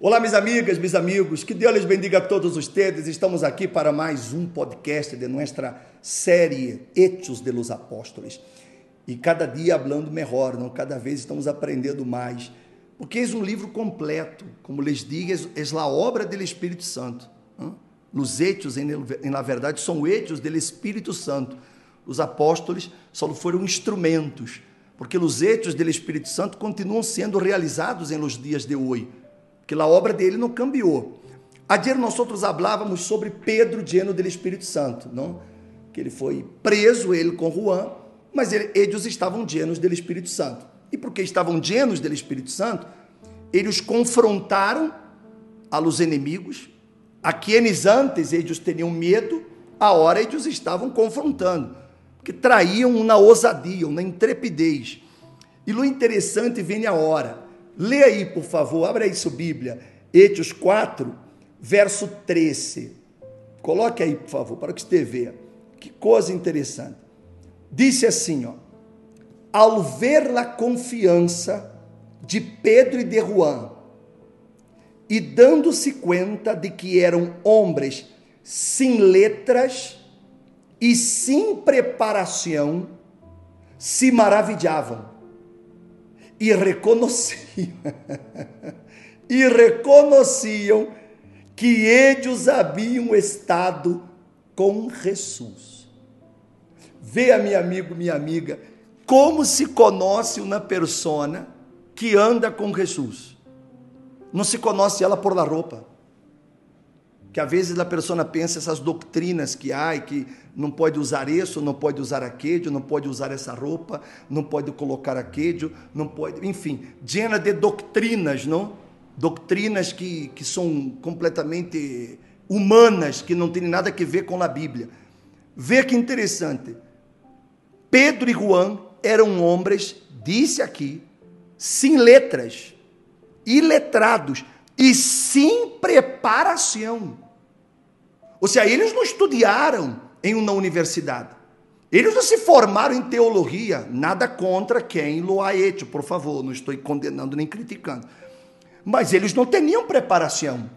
Olá, minhas amigas, meus amigos, que Deus les bendiga a todos ustedes. Estamos aqui para mais um podcast de nossa série Hechos de los Apóstolos. E cada dia falando melhor, não? cada vez estamos aprendendo mais, porque é um livro completo, como les digo, é a obra do Espírito Santo. Os hechos, na verdade, são hechos do Espírito Santo. Os apóstolos só foram instrumentos, porque os hechos do Espírito Santo continuam sendo realizados em los dias de hoje que a obra dele não cambiou. Ayer nós outros falávamos sobre Pedro lleno do Espírito Santo, não? Que ele foi preso, ele com Juan, mas ele, eles estavam llenos do Espírito Santo. E porque estavam llenos do Espírito Santo, eles confrontaram a los inimigos, a quienes antes eles tinham medo, a hora eles estavam confrontando, que traíam na ousadia, na intrepidez. E o interessante vem a hora Lê aí, por favor, abre aí sua Bíblia, Hechos 4, verso 13. Coloque aí, por favor, para que você veja. Que coisa interessante. Disse assim, ó: Ao ver a confiança de Pedro e de Juan, e dando-se conta de que eram homens sem letras e sem preparação, se maravilhavam e reconheciam, e reconheciam que eles haviam estado com Jesus. Veja, meu amigo, minha amiga, como se conhece uma persona que anda com Jesus. Não se conhece ela por la roupa que às vezes a pessoa pensa essas doutrinas que há, que não pode usar isso, não pode usar aquele, não pode usar essa roupa, não pode colocar aquele, não pode, enfim, llena de doutrinas, não? Doutrinas que, que são completamente humanas, que não têm nada a ver com a Bíblia. Vê que interessante. Pedro e Juan eram homens, disse aqui, sem letras, iletrados, e sem preparação. Ou seja, eles não estudaram em uma universidade. Eles não se formaram em teologia. Nada contra quem lo ha hecho, por favor. Não estou condenando nem criticando. Mas eles não tinham preparação.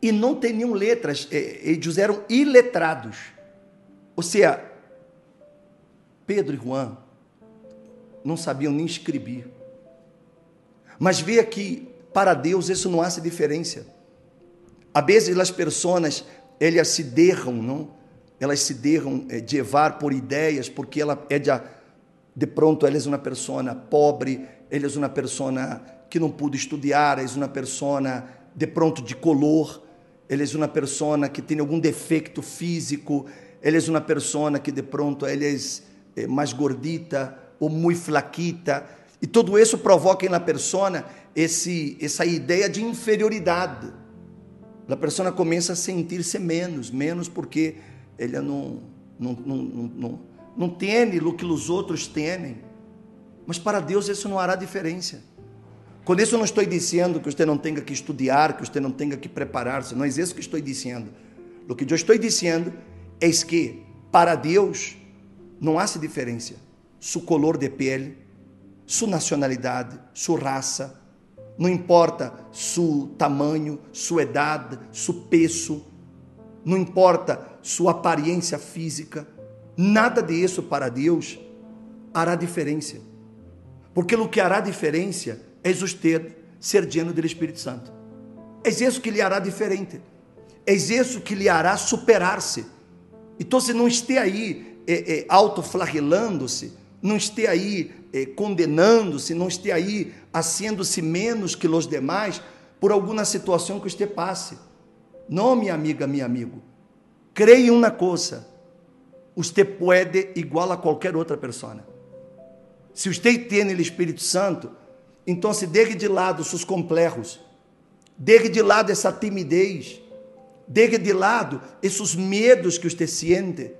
E não tinham letras. É, eles eram iletrados. Ou seja, Pedro e Juan não sabiam nem escrever. Mas veja que para Deus isso não hace diferença. A vezes as pessoas elas se derram, não? Elas se derram é, de levar por ideias, porque ela é de, de pronto, ela é uma pessoa pobre, ela é uma pessoa que não pude estudar, ela é uma pessoa de pronto de color, ela é uma pessoa que tem algum defeito físico, ela é uma pessoa que de pronto ela é, é mais gordita ou muito flaquita, e tudo isso provoca na pessoa esse, essa ideia de inferioridade a pessoa começa a sentir-se menos, menos porque ela não, não, não, não, não tem o que os outros têm. Mas para Deus isso não hará diferença. Com isso não estou dizendo que você não tenha que estudar, que você não tenha que preparar-se, não é isso que estou dizendo. O que eu estou dizendo é que para Deus não há diferença. Sua color de pele, sua nacionalidade, sua raça, não importa seu tamanho, sua idade, seu peso, não importa sua aparência física, nada disso para Deus hará diferença. Porque o que hará diferença é você ser lleno do Espírito Santo. É isso que lhe hará diferente. É isso que lhe hará superar-se. Então, se não esteja aí é, é, autoflagelando-se, não esteja aí é, condenando-se, não esteja aí haciendo-se menos que os demais por alguma situação que você passe. Não, minha amiga, meu amigo. Creia em uma coisa. Você pode igual a qualquer outra pessoa. Se você tem o Espírito Santo, então se deixe de lado seus complexos. Deixe de lado essa timidez. Deixe de lado esses medos que você sente.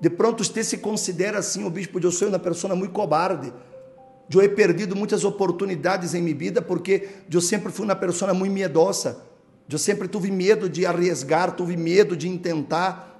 De pronto você se considera assim, o bispo, eu sou uma pessoa muito cobarde eu he perdido muitas oportunidades em minha vida porque eu sempre fui uma pessoa muito miedosa. Eu sempre tive medo de arriesgar, tive medo de tentar.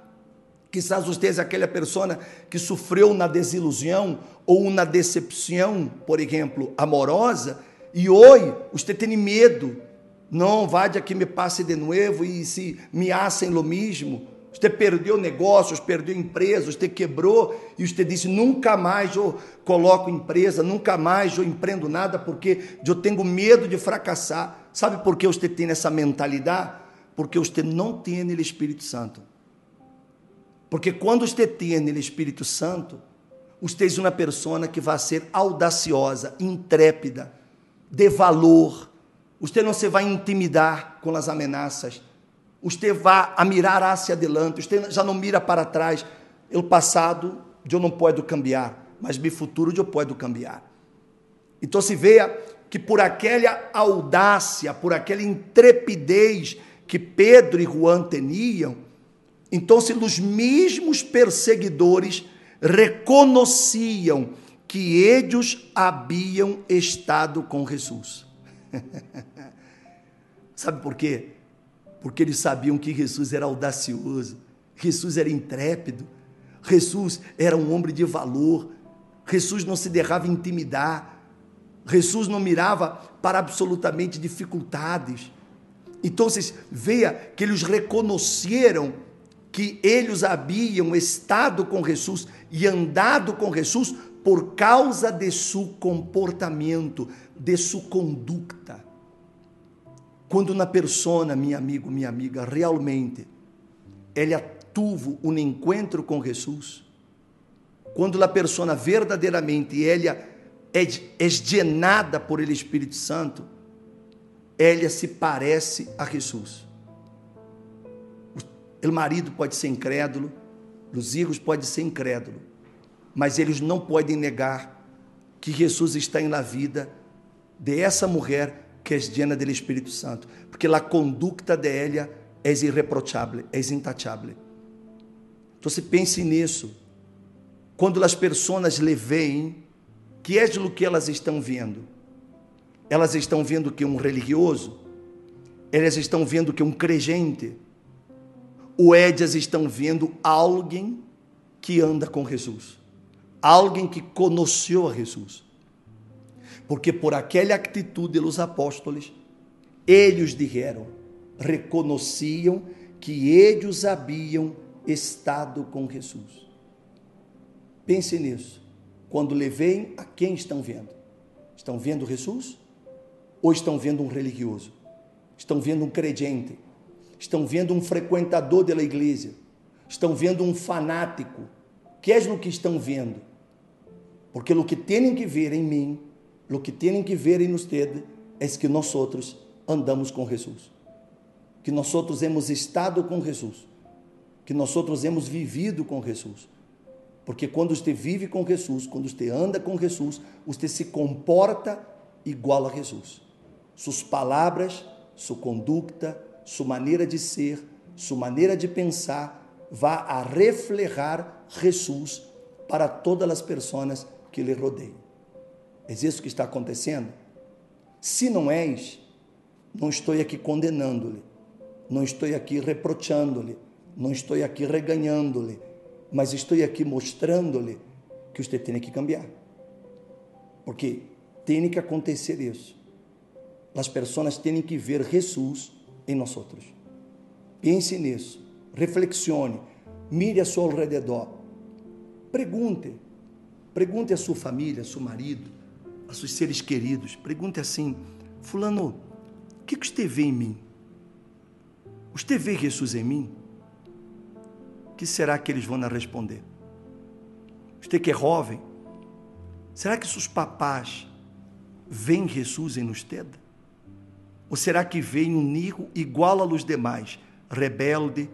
Quizás você é aquela pessoa que sofreu na desilusão ou na decepção, por exemplo, amorosa, e hoje você tem medo Não vade que me passe de novo e se me hacen lo mesmo. Você perdeu negócios, perdeu empresas, você quebrou e você disse: nunca mais eu coloco empresa, nunca mais eu empreendo nada porque eu tenho medo de fracassar. Sabe por que você tem essa mentalidade? Porque você não tem o Espírito Santo. Porque quando você tem o Espírito Santo, você é uma pessoa que vai ser audaciosa, intrépida, de valor. Você não se vai intimidar com as ameaças. Você vai a mirar hacia adelante. Você já não mira para trás. O passado eu não posso cambiar, mas meu futuro eu posso cambiar. Então se veja que por aquela audácia, por aquela intrepidez que Pedro e Juan tinham, então se os mesmos perseguidores reconheciam que eles haviam estado com Jesus. Sabe por quê? Porque eles sabiam que Jesus era audacioso, Jesus era intrépido, Jesus era um homem de valor, Jesus não se deixava intimidar, Jesus não mirava para absolutamente dificuldades. Então, veja que eles reconheceram que eles haviam estado com Jesus e andado com Jesus por causa de seu comportamento, de sua conduta. Quando uma pessoa, meu amigo, minha amiga, realmente ela tuvo um encontro com Jesus, quando a pessoa verdadeiramente ela é, é llenada por ele Espírito Santo, ela se parece a Jesus. O marido pode ser incrédulo, os filhos podem ser incrédulos, mas eles não podem negar que Jesus está na vida de essa mulher que é llena do Espírito Santo, porque a conduta de ela é irreprochável, é intachável. Então, se pense nisso. Quando as pessoas lhe veem, que é o que elas estão vendo? Elas estão vendo que um religioso? Elas estão vendo que um crente? Ou elas estão vendo alguém que anda com Jesus? Alguém que conheceu a Jesus? Porque por aquela atitude dos apóstolos, eles disseram, reconheciam que eles haviam estado com Jesus. Pense nisso. Quando levem, a quem estão vendo? Estão vendo Jesus? Ou estão vendo um religioso? Estão vendo um credente? Estão vendo um frequentador da igreja? Estão vendo um fanático? Que é o que estão vendo? Porque o que têm que ver em mim lo que têm que ver em ustedes é que nós outros andamos com Jesus, que nós outros hemos estado com Jesus, que nós outros hemos vivido com Jesus. Porque quando você vive com Jesus, quando você anda com Jesus, você se comporta igual a Jesus. Suas palavras, sua conduta, sua maneira de ser, sua maneira de pensar, vai a reflejar Jesus para todas as pessoas que lhe rodeiam. É isso que está acontecendo? Se não és, não estou aqui condenando-lhe, não estou aqui reprochando-lhe, não estou aqui reganhando-lhe, mas estou aqui mostrando-lhe que você tem que cambiar. Porque tem que acontecer isso. As pessoas têm que ver Jesus em nós outros. Pense nisso, reflexione, mire a seu redor, pergunte, pergunte a sua família, a seu marido, a seus seres queridos, pergunte assim: Fulano, o que, você vê em mim? Você vê Jesus em mim? O que será que eles vão responder? Você que é jovem, será que seus papás veem Jesus em você? Ou será que veem um nigo igual aos demais, rebelde,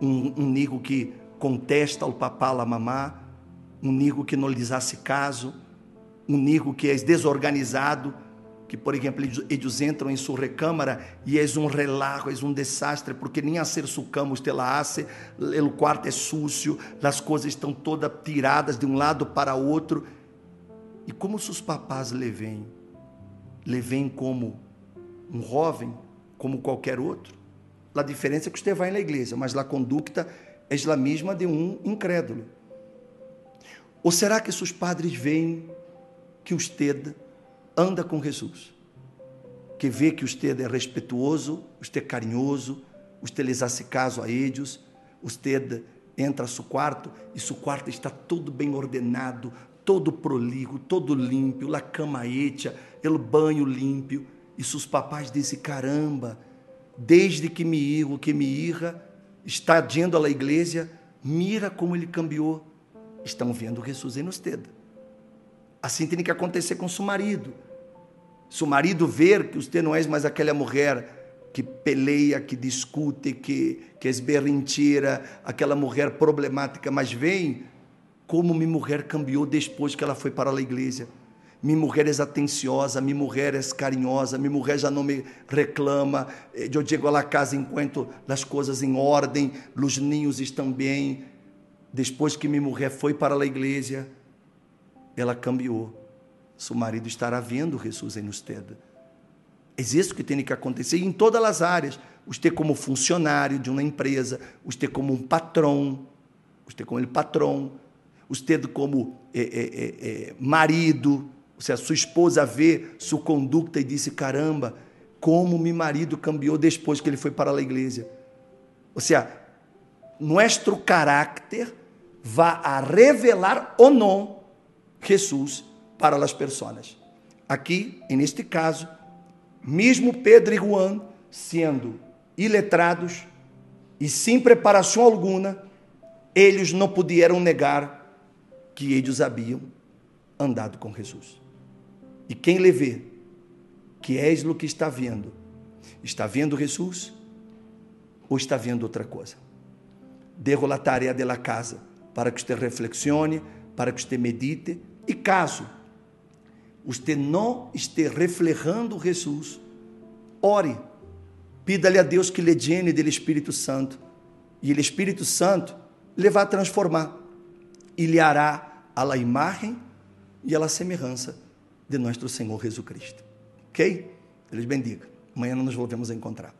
um, um nigo que contesta ao papá, à mamá, um nigo que não lhes hace caso, nego que é desorganizado, que, por exemplo, eles entram em sua recâmara e é um relajo, é um desastre, porque nem a ser sucamos te la hace, o quarto é sucio, as coisas estão todas tiradas de um lado para outro. E como seus papás lhe veem? Lhe veem como um jovem, como qualquer outro? A diferença é que você vai na igreja, mas a conduta é a mesma de um incrédulo. Ou será que seus padres veem que usted anda com Jesus. que vê que usted é respetuoso, usted é carinhoso, usted les hace caso a eles, usted entra a seu quarto e seu quarto está todo bem ordenado, todo prolijo, todo limpo, a cama hecha, o banho limpo. E seus papais dizem: caramba, desde que me irro, que me irra, está dizendo à igreja, mira como ele cambiou. Estão vendo Jesus em usted. Assim tem que acontecer com seu marido. Se o marido ver que você não é mais aquela mulher que peleia, que discute, que, que esberrintira, aquela mulher problemática, mas vem como minha mulher cambiou depois que ela foi para a igreja. Minha mulher é atenciosa, minha mulher é carinhosa, minha mulher já não me reclama. Eu chego à casa enquanto as coisas em ordem, os ninhos estão bem. Depois que minha mulher foi para a igreja, ela cambiou. Seu marido estará vendo Jesus em usted. É isso que tem que acontecer em todas as áreas. Você como funcionário de uma empresa, você como um patrão, você como ele patrão, você como é, é, é, é, marido, se a sua esposa vê sua conduta e disse, caramba, como meu marido cambiou depois que ele foi para a igreja. Ou seja, nosso caráter vai a revelar ou não Jesus para as pessoas. Aqui, neste caso, mesmo Pedro e Juan, sendo iletrados e sem preparação alguma, eles não puderam negar que eles haviam andado com Jesus. E quem lhe vê, que és o que está vendo, está vendo Jesus ou está vendo outra coisa? Dejo a tarefa de la casa para que você reflexione, para que você medite e caso você não esteja reflejando Jesus, ore, pida-lhe a Deus que lhe llene do Espírito Santo, e o Espírito Santo lhe vai transformar e lhe hará a imagem e a semelhança de nosso Senhor Jesus Cristo. Ok? Deus bendiga. Amanhã nos volvemos a encontrar.